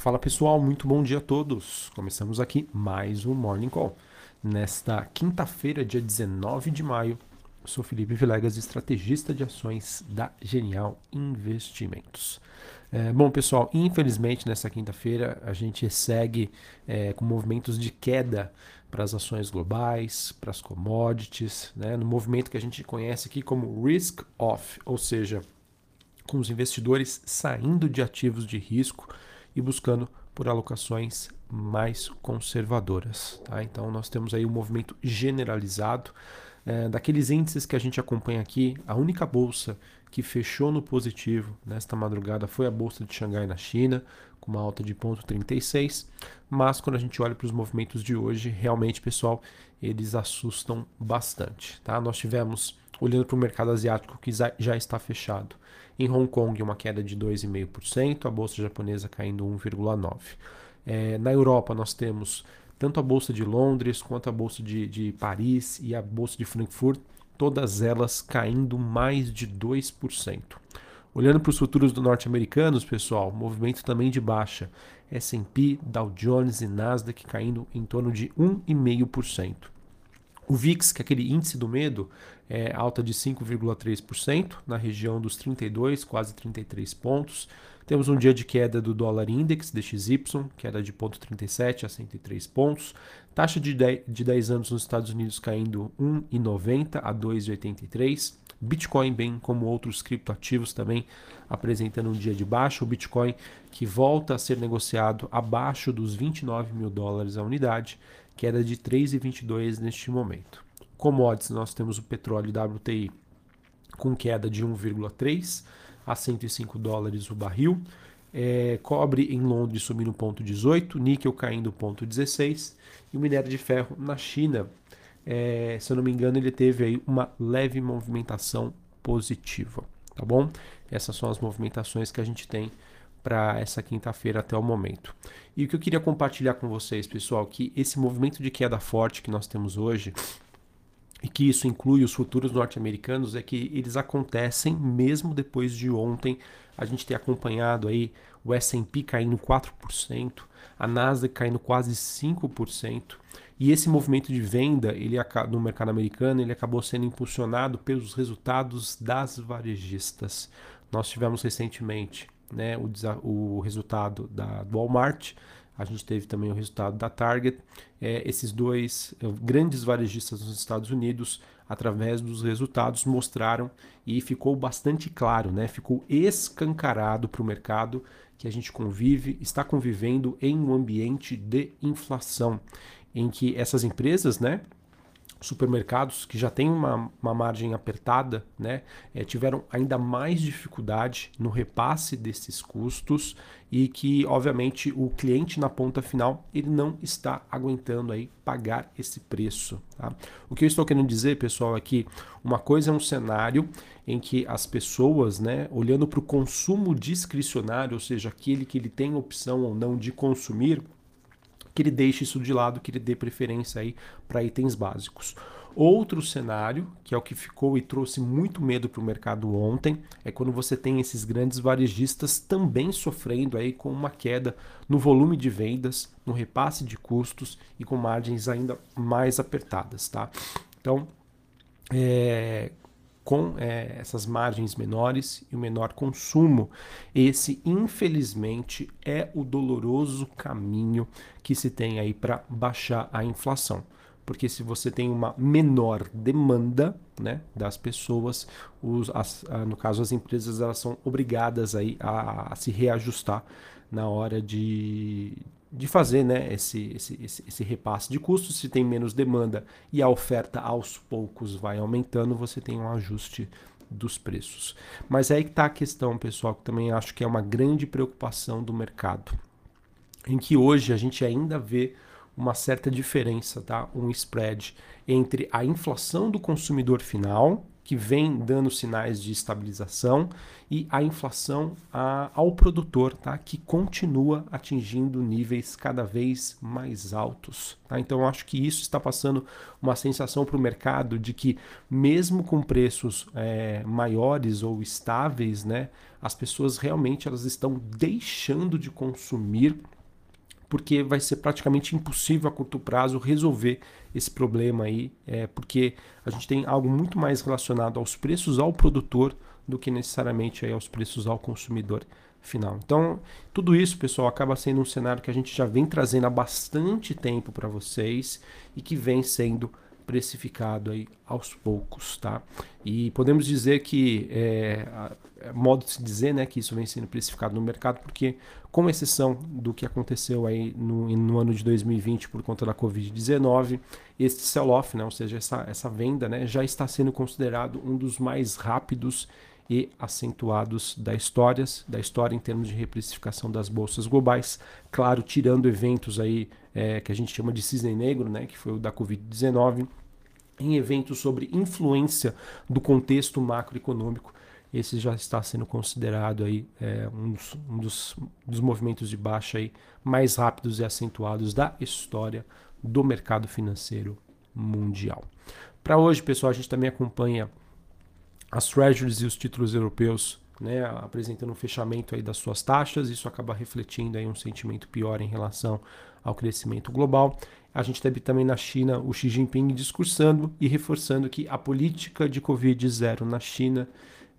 Fala pessoal, muito bom dia a todos. Começamos aqui mais um Morning Call. Nesta quinta-feira, dia 19 de maio, sou Felipe Vilegas, estrategista de ações da Genial Investimentos. É, bom, pessoal, infelizmente nessa quinta-feira a gente segue é, com movimentos de queda para as ações globais, para as commodities, né, no movimento que a gente conhece aqui como risk off, ou seja, com os investidores saindo de ativos de risco e buscando por alocações mais conservadoras. Tá? Então nós temos aí um movimento generalizado é, daqueles índices que a gente acompanha aqui. A única bolsa que fechou no positivo nesta madrugada foi a bolsa de Xangai na China, com uma alta de 0,36. Mas quando a gente olha para os movimentos de hoje, realmente, pessoal, eles assustam bastante. Tá? Nós tivemos, olhando para o mercado asiático que já está fechado, em Hong Kong, uma queda de 2,5%, a bolsa japonesa caindo 1,9%. É, na Europa, nós temos tanto a bolsa de Londres quanto a bolsa de, de Paris e a bolsa de Frankfurt, todas elas caindo mais de 2%. Olhando para os futuros do norte-americanos, pessoal, movimento também de baixa. S&P, Dow Jones e Nasdaq caindo em torno de 1,5%. O VIX, que é aquele índice do medo, é alta de 5,3% na região dos 32, quase 33 pontos. Temos um dia de queda do dólar index DXY, queda de 0,37 a 103 pontos. Taxa de 10, de 10 anos nos Estados Unidos caindo 1,90 a 2,83. Bitcoin, bem como outros criptoativos também apresentando um dia de baixa. O Bitcoin que volta a ser negociado abaixo dos 29 mil dólares a unidade queda de 3,22 neste momento. Commodities, nós temos o petróleo WTI com queda de 1,3 a 105 dólares o barril. É, cobre em Londres subindo 0,18, níquel caindo 0,16 e o minério de ferro na China, é, se eu não me engano, ele teve aí uma leve movimentação positiva, tá bom? Essas são as movimentações que a gente tem para essa quinta-feira até o momento. E o que eu queria compartilhar com vocês, pessoal, que esse movimento de queda forte que nós temos hoje, e que isso inclui os futuros norte-americanos, é que eles acontecem mesmo depois de ontem a gente ter acompanhado aí o S&P caindo 4%, a Nasdaq caindo quase 5%, e esse movimento de venda ele no mercado americano ele acabou sendo impulsionado pelos resultados das varejistas. Nós tivemos recentemente né, o, o resultado da Walmart, a gente teve também o resultado da Target. É, esses dois é, grandes varejistas nos Estados Unidos, através dos resultados, mostraram e ficou bastante claro, né, ficou escancarado para o mercado que a gente convive, está convivendo em um ambiente de inflação, em que essas empresas, né, supermercados que já têm uma, uma margem apertada, né, é, tiveram ainda mais dificuldade no repasse desses custos e que, obviamente, o cliente na ponta final ele não está aguentando aí pagar esse preço. Tá? O que eu estou querendo dizer, pessoal, é que uma coisa é um cenário em que as pessoas, né, olhando para o consumo discricionário, ou seja, aquele que ele tem opção ou não de consumir, que ele deixe isso de lado, que ele dê preferência aí para itens básicos. Outro cenário, que é o que ficou e trouxe muito medo para o mercado ontem, é quando você tem esses grandes varejistas também sofrendo aí com uma queda no volume de vendas, no repasse de custos e com margens ainda mais apertadas, tá? Então, é, com é, essas margens menores e o menor consumo. Esse, infelizmente, é o doloroso caminho que se tem aí para baixar a inflação. Porque se você tem uma menor demanda né, das pessoas, os, as, no caso as empresas elas são obrigadas aí a, a se reajustar na hora de, de fazer né, esse, esse, esse, esse, repasse de custos. Se tem menos demanda e a oferta aos poucos vai aumentando, você tem um ajuste dos preços. Mas é aí que está a questão, pessoal, que também acho que é uma grande preocupação do mercado, em que hoje a gente ainda vê uma certa diferença, tá? um spread entre a inflação do consumidor final que vem dando sinais de estabilização e a inflação a, ao produtor, tá? que continua atingindo níveis cada vez mais altos. Tá? Então, acho que isso está passando uma sensação para o mercado de que, mesmo com preços é, maiores ou estáveis, né, as pessoas realmente elas estão deixando de consumir porque vai ser praticamente impossível a curto prazo resolver esse problema aí, é, porque a gente tem algo muito mais relacionado aos preços ao produtor do que necessariamente aí aos preços ao consumidor final. Então, tudo isso, pessoal, acaba sendo um cenário que a gente já vem trazendo há bastante tempo para vocês e que vem sendo precificado aí aos poucos, tá? E podemos dizer que é, é, modo de se dizer, né, que isso vem sendo precificado no mercado, porque com exceção do que aconteceu aí no, no ano de 2020 por conta da Covid-19, este sell-off, né, ou seja, essa, essa venda, né, já está sendo considerado um dos mais rápidos e acentuados da história, da história em termos de reprecificação das bolsas globais, claro, tirando eventos aí é, que a gente chama de cisne negro, né, que foi o da Covid-19, em eventos sobre influência do contexto macroeconômico. Esse já está sendo considerado aí, é, um, dos, um dos, dos, movimentos de baixa aí, mais rápidos e acentuados da história do mercado financeiro mundial. Para hoje, pessoal, a gente também acompanha as treasuries e os títulos europeus né, apresentando um fechamento aí das suas taxas. Isso acaba refletindo aí um sentimento pior em relação ao crescimento global. A gente teve também na China o Xi Jinping discursando e reforçando que a política de Covid zero na China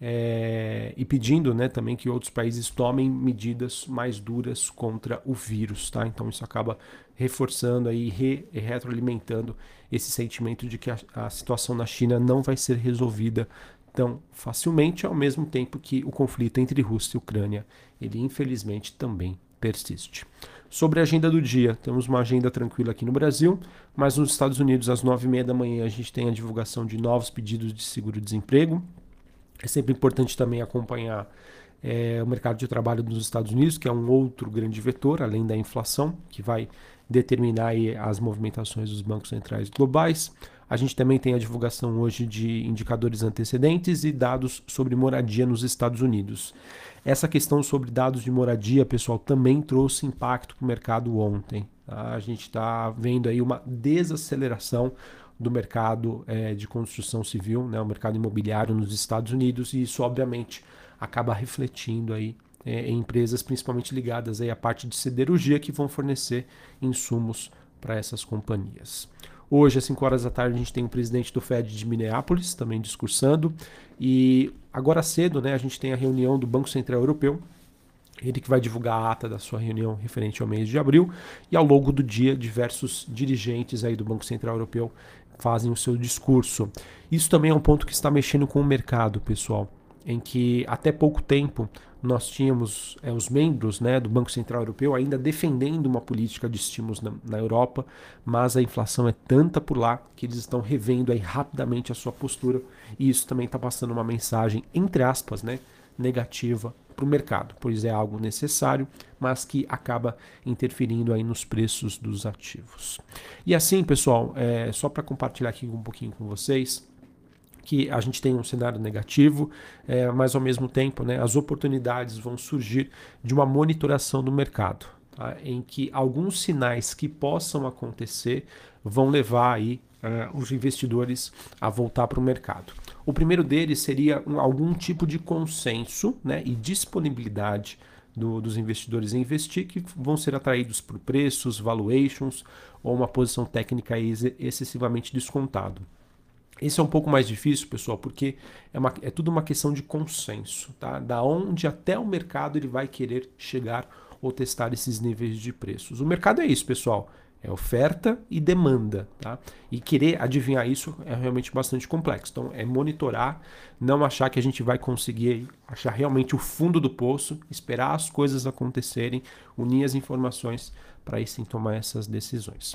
é, e pedindo né, também que outros países tomem medidas mais duras contra o vírus. Tá? Então isso acaba reforçando e re, retroalimentando esse sentimento de que a, a situação na China não vai ser resolvida tão facilmente, ao mesmo tempo que o conflito entre Rússia e Ucrânia ele infelizmente também persiste. Sobre a agenda do dia, temos uma agenda tranquila aqui no Brasil, mas nos Estados Unidos, às 9h30 da manhã, a gente tem a divulgação de novos pedidos de seguro-desemprego. É sempre importante também acompanhar é, o mercado de trabalho nos Estados Unidos, que é um outro grande vetor, além da inflação, que vai determinar as movimentações dos bancos centrais globais. A gente também tem a divulgação hoje de indicadores antecedentes e dados sobre moradia nos Estados Unidos. Essa questão sobre dados de moradia, pessoal, também trouxe impacto para o mercado ontem. Tá? A gente está vendo aí uma desaceleração do mercado é, de construção civil, né, o mercado imobiliário nos Estados Unidos, e isso obviamente acaba refletindo aí é, em empresas principalmente ligadas aí à parte de siderurgia que vão fornecer insumos para essas companhias. Hoje, às 5 horas da tarde, a gente tem o presidente do Fed de Minneapolis também discursando. E agora cedo, né, a gente tem a reunião do Banco Central Europeu. Ele que vai divulgar a ata da sua reunião referente ao mês de abril. E ao longo do dia, diversos dirigentes aí do Banco Central Europeu fazem o seu discurso. Isso também é um ponto que está mexendo com o mercado, pessoal em que até pouco tempo nós tínhamos é, os membros né, do Banco Central Europeu ainda defendendo uma política de estímulos na, na, Europa, mas a inflação é tanta por lá que eles estão revendo aí rapidamente a sua postura e isso também está passando uma mensagem, entre aspas, né, negativa para o mercado, pois é algo necessário, mas que acaba interferindo aí nos preços dos ativos. E assim, pessoal, é, só para compartilhar aqui um pouquinho com vocês, que a gente tem um cenário negativo, é, mas ao mesmo tempo né, as oportunidades vão surgir de uma monitoração do mercado, tá? em que alguns sinais que possam acontecer vão levar aí uh, os investidores a voltar para o mercado. O primeiro deles seria um, algum tipo de consenso né, e disponibilidade do, dos investidores em investir que vão ser atraídos por preços, valuations ou uma posição técnica excessivamente descontado. Esse é um pouco mais difícil, pessoal, porque é, uma, é tudo uma questão de consenso, tá? Da onde até o mercado ele vai querer chegar ou testar esses níveis de preços. O mercado é isso, pessoal. É oferta e demanda, tá? E querer adivinhar isso é realmente bastante complexo. Então, é monitorar, não achar que a gente vai conseguir achar realmente o fundo do poço, esperar as coisas acontecerem, unir as informações para aí sim tomar essas decisões.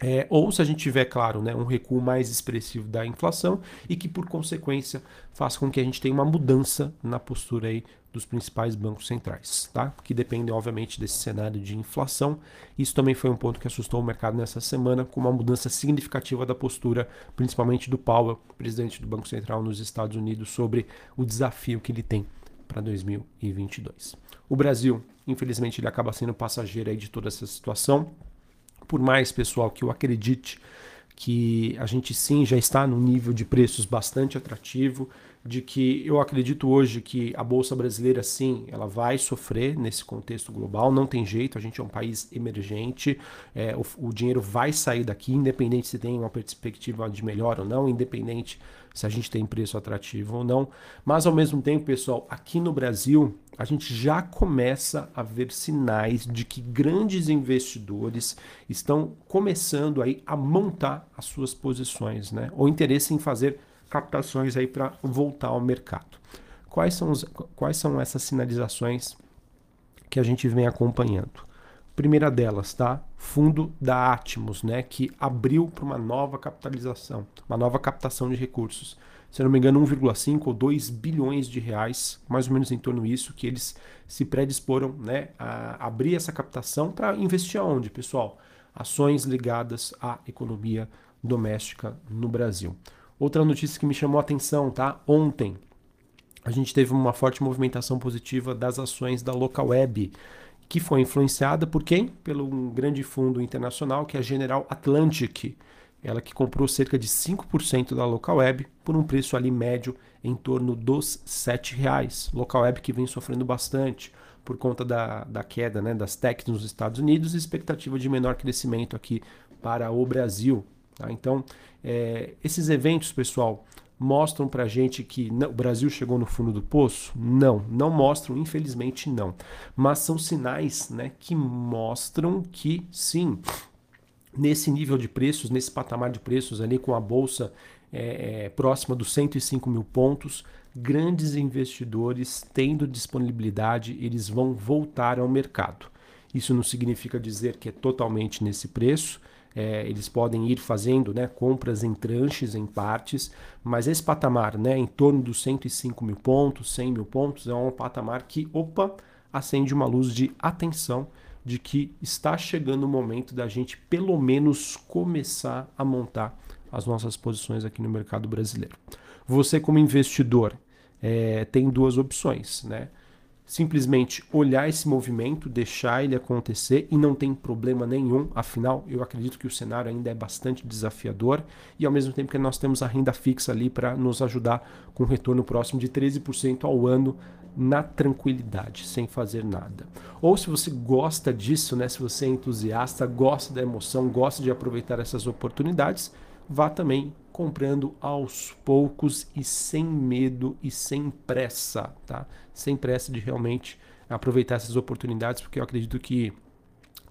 É, ou se a gente tiver, claro, né, um recuo mais expressivo da inflação e que, por consequência, faça com que a gente tenha uma mudança na postura aí dos principais bancos centrais, tá? que dependem, obviamente, desse cenário de inflação. Isso também foi um ponto que assustou o mercado nessa semana, com uma mudança significativa da postura, principalmente do Powell, presidente do Banco Central nos Estados Unidos, sobre o desafio que ele tem para 2022. O Brasil, infelizmente, ele acaba sendo passageiro aí de toda essa situação por mais, pessoal, que eu acredite que a gente sim já está num nível de preços bastante atrativo, de que eu acredito hoje que a bolsa brasileira sim, ela vai sofrer nesse contexto global, não tem jeito, a gente é um país emergente, é, o, o, dinheiro vai sair daqui, independente se tem uma perspectiva de melhor ou não, independente se a gente tem preço atrativo ou não, mas ao mesmo tempo, pessoal, aqui no Brasil a gente já começa a ver sinais de que grandes investidores estão começando aí a montar as suas posições, né? Ou interesse em fazer captações aí para voltar ao mercado. Quais são, os, quais são essas sinalizações que a gente vem acompanhando? Primeira delas, tá? Fundo da Atmos, né, que abriu para uma nova capitalização, uma nova captação de recursos se não me engano, 1,5 ou 2 bilhões de reais, mais ou menos em torno disso, que eles se predisporam né, a abrir essa captação para investir aonde, pessoal? Ações ligadas à economia doméstica no Brasil. Outra notícia que me chamou a atenção, tá? Ontem a gente teve uma forte movimentação positiva das ações da Localweb, que foi influenciada por quem? Pelo um grande fundo internacional que é a General Atlantic ela que comprou cerca de 5% da Local Web por um preço ali médio em torno dos R$ 7,00. Local Web que vem sofrendo bastante por conta da, da queda né, das techs nos Estados Unidos e expectativa de menor crescimento aqui para o Brasil. Tá? Então, é, esses eventos, pessoal, mostram para gente que o Brasil chegou no fundo do poço? Não, não mostram, infelizmente não. Mas são sinais né, que mostram que sim, nesse nível de preços, nesse patamar de preços ali com a bolsa é, é, próxima dos 105 mil pontos, grandes investidores tendo disponibilidade, eles vão voltar ao mercado. Isso não significa dizer que é totalmente nesse preço. É, eles podem ir fazendo né, compras em tranches, em partes, mas esse patamar, né, em torno dos 105 mil pontos, 100 mil pontos, é um patamar que, opa, acende uma luz de atenção de que está chegando o momento da gente pelo menos começar a montar as nossas posições aqui no mercado brasileiro. Você como investidor é, tem duas opções, né? Simplesmente olhar esse movimento, deixar ele acontecer e não tem problema nenhum. Afinal, eu acredito que o cenário ainda é bastante desafiador e ao mesmo tempo que nós temos a renda fixa ali para nos ajudar com um retorno próximo de 13% ao ano na tranquilidade, sem fazer nada. Ou se você gosta disso, né, se você é entusiasta, gosta da emoção, gosta de aproveitar essas oportunidades, vá também comprando aos poucos e sem medo e sem pressa, tá? Sem pressa de realmente aproveitar essas oportunidades, porque eu acredito que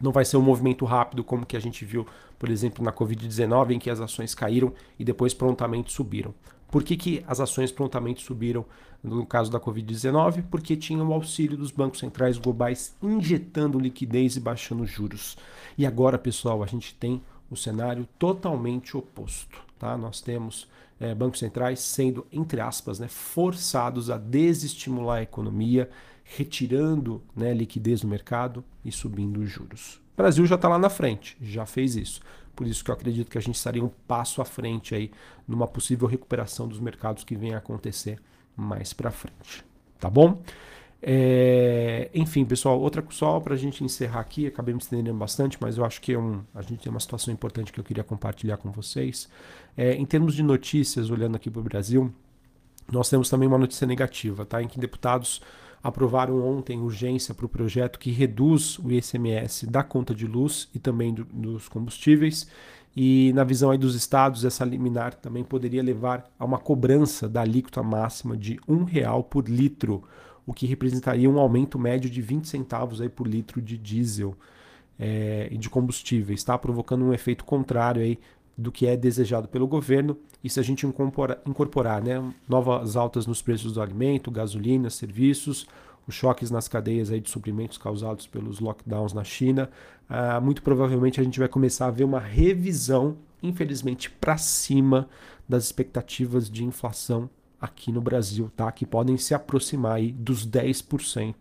não vai ser um movimento rápido como que a gente viu, por exemplo, na Covid-19, em que as ações caíram e depois prontamente subiram. Por que, que as ações prontamente subiram no caso da Covid-19? Porque tinha o auxílio dos bancos centrais globais injetando liquidez e baixando juros. E agora, pessoal, a gente tem o cenário totalmente oposto. Tá? Nós temos é, bancos centrais sendo, entre aspas, né, forçados a desestimular a economia, retirando né, liquidez do mercado e subindo os juros. O Brasil já está lá na frente, já fez isso. Por isso que eu acredito que a gente estaria um passo à frente aí numa possível recuperação dos mercados que vem a acontecer mais para frente. Tá bom? É, enfim, pessoal, outra só para a gente encerrar aqui, acabei me estendendo bastante, mas eu acho que é um, a gente tem uma situação importante que eu queria compartilhar com vocês. É, em termos de notícias, olhando aqui para o Brasil, nós temos também uma notícia negativa, tá? Em que deputados aprovaram ontem urgência para o projeto que reduz o ICMS da conta de luz e também do, dos combustíveis. E na visão aí dos estados, essa liminar também poderia levar a uma cobrança da alíquota máxima de um real por litro, o que representaria um aumento médio de 20 centavos aí por litro de diesel é, e de combustíveis, está provocando um efeito contrário aí do que é desejado pelo governo. E se a gente incorporar, incorporar né, novas altas nos preços do alimento, gasolina, serviços, os choques nas cadeias aí de suprimentos causados pelos lockdowns na China, uh, muito provavelmente a gente vai começar a ver uma revisão, infelizmente, para cima das expectativas de inflação aqui no Brasil, tá? Que podem se aproximar aí dos 10%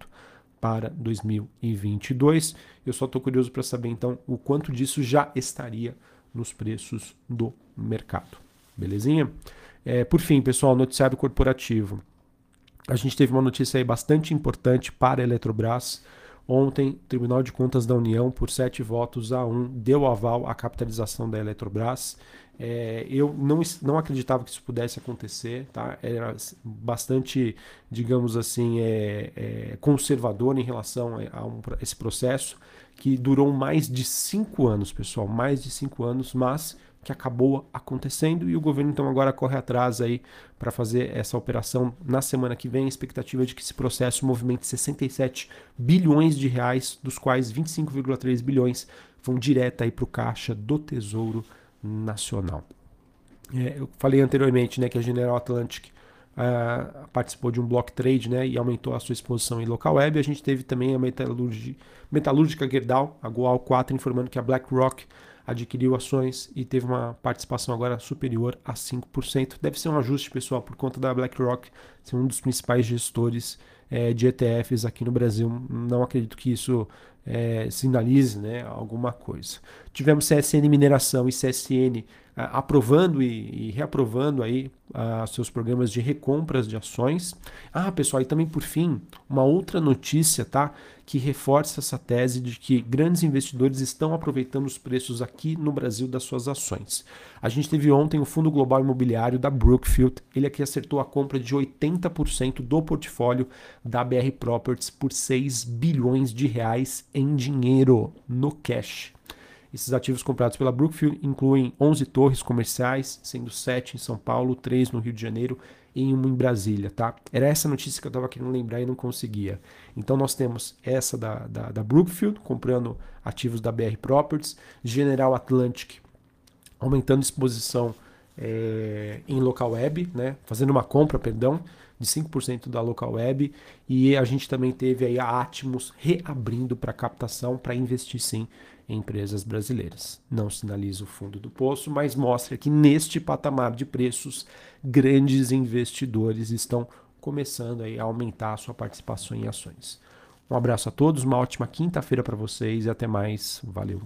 para 2022. Eu só estou curioso para saber então o quanto disso já estaria nos preços do mercado. Belezinha? É, por fim, pessoal, noticiário corporativo. A gente teve uma notícia aí bastante importante para a Eletrobras. Ontem, o Tribunal de Contas da União, por sete votos a um, deu aval à capitalização da Eletrobras. É, eu não, não acreditava que isso pudesse acontecer, tá? Era bastante, digamos assim, é, é, conservador em relação a, um, a esse processo, que durou mais de cinco anos, pessoal, mais de cinco anos, mas que acabou acontecendo e o governo então agora corre atrás aí para fazer essa operação na semana que vem. A expectativa de que esse processo movimente 67 bilhões de reais, dos quais 25,3 bilhões vão direto aí para o caixa do Tesouro Nacional. É, eu falei anteriormente né, que a General Atlantic uh, participou de um block trade né, e aumentou a sua exposição em local web. A gente teve também a metalúrgica Gerdau, a Goal 4, informando que a BlackRock adquiriu ações e teve uma participação agora superior a 5%. Deve ser um ajuste, pessoal, por conta da BlackRock ser um dos principais gestores é, de ETFs aqui no Brasil. Não acredito que isso é, sinalize né, alguma coisa. Tivemos CSN Mineração e CSN aprovando e, e, reaprovando aí seus programas de recompras de ações. Ah, pessoal, e também por fim, uma outra notícia, tá? Que reforça essa tese de que grandes investidores estão aproveitando os preços aqui no Brasil das suas ações. A gente teve ontem o Fundo Global Imobiliário da Brookfield, ele aqui acertou a compra de 80% do portfólio da BR Properties por 6 bilhões de reais em dinheiro no cash. Esses ativos comprados pela Brookfield incluem 11 torres comerciais, sendo 7 em São Paulo, 3 no Rio de Janeiro e uma em Brasília, tá? Era essa notícia que eu estava querendo lembrar e não conseguia. Então nós temos essa da, da, da Brookfield, comprando ativos da BR Properties, General Atlantic, aumentando exposição é, em local web, né? Fazendo uma compra, perdão, de 5% da local web e a gente também teve aí a Atmos reabrindo para captação para investir sim empresas brasileiras. Não sinaliza o fundo do poço, mas mostra que neste patamar de preços, grandes investidores estão começando a aumentar a sua participação em ações. Um abraço a todos, uma ótima quinta-feira para vocês e até mais. Valeu.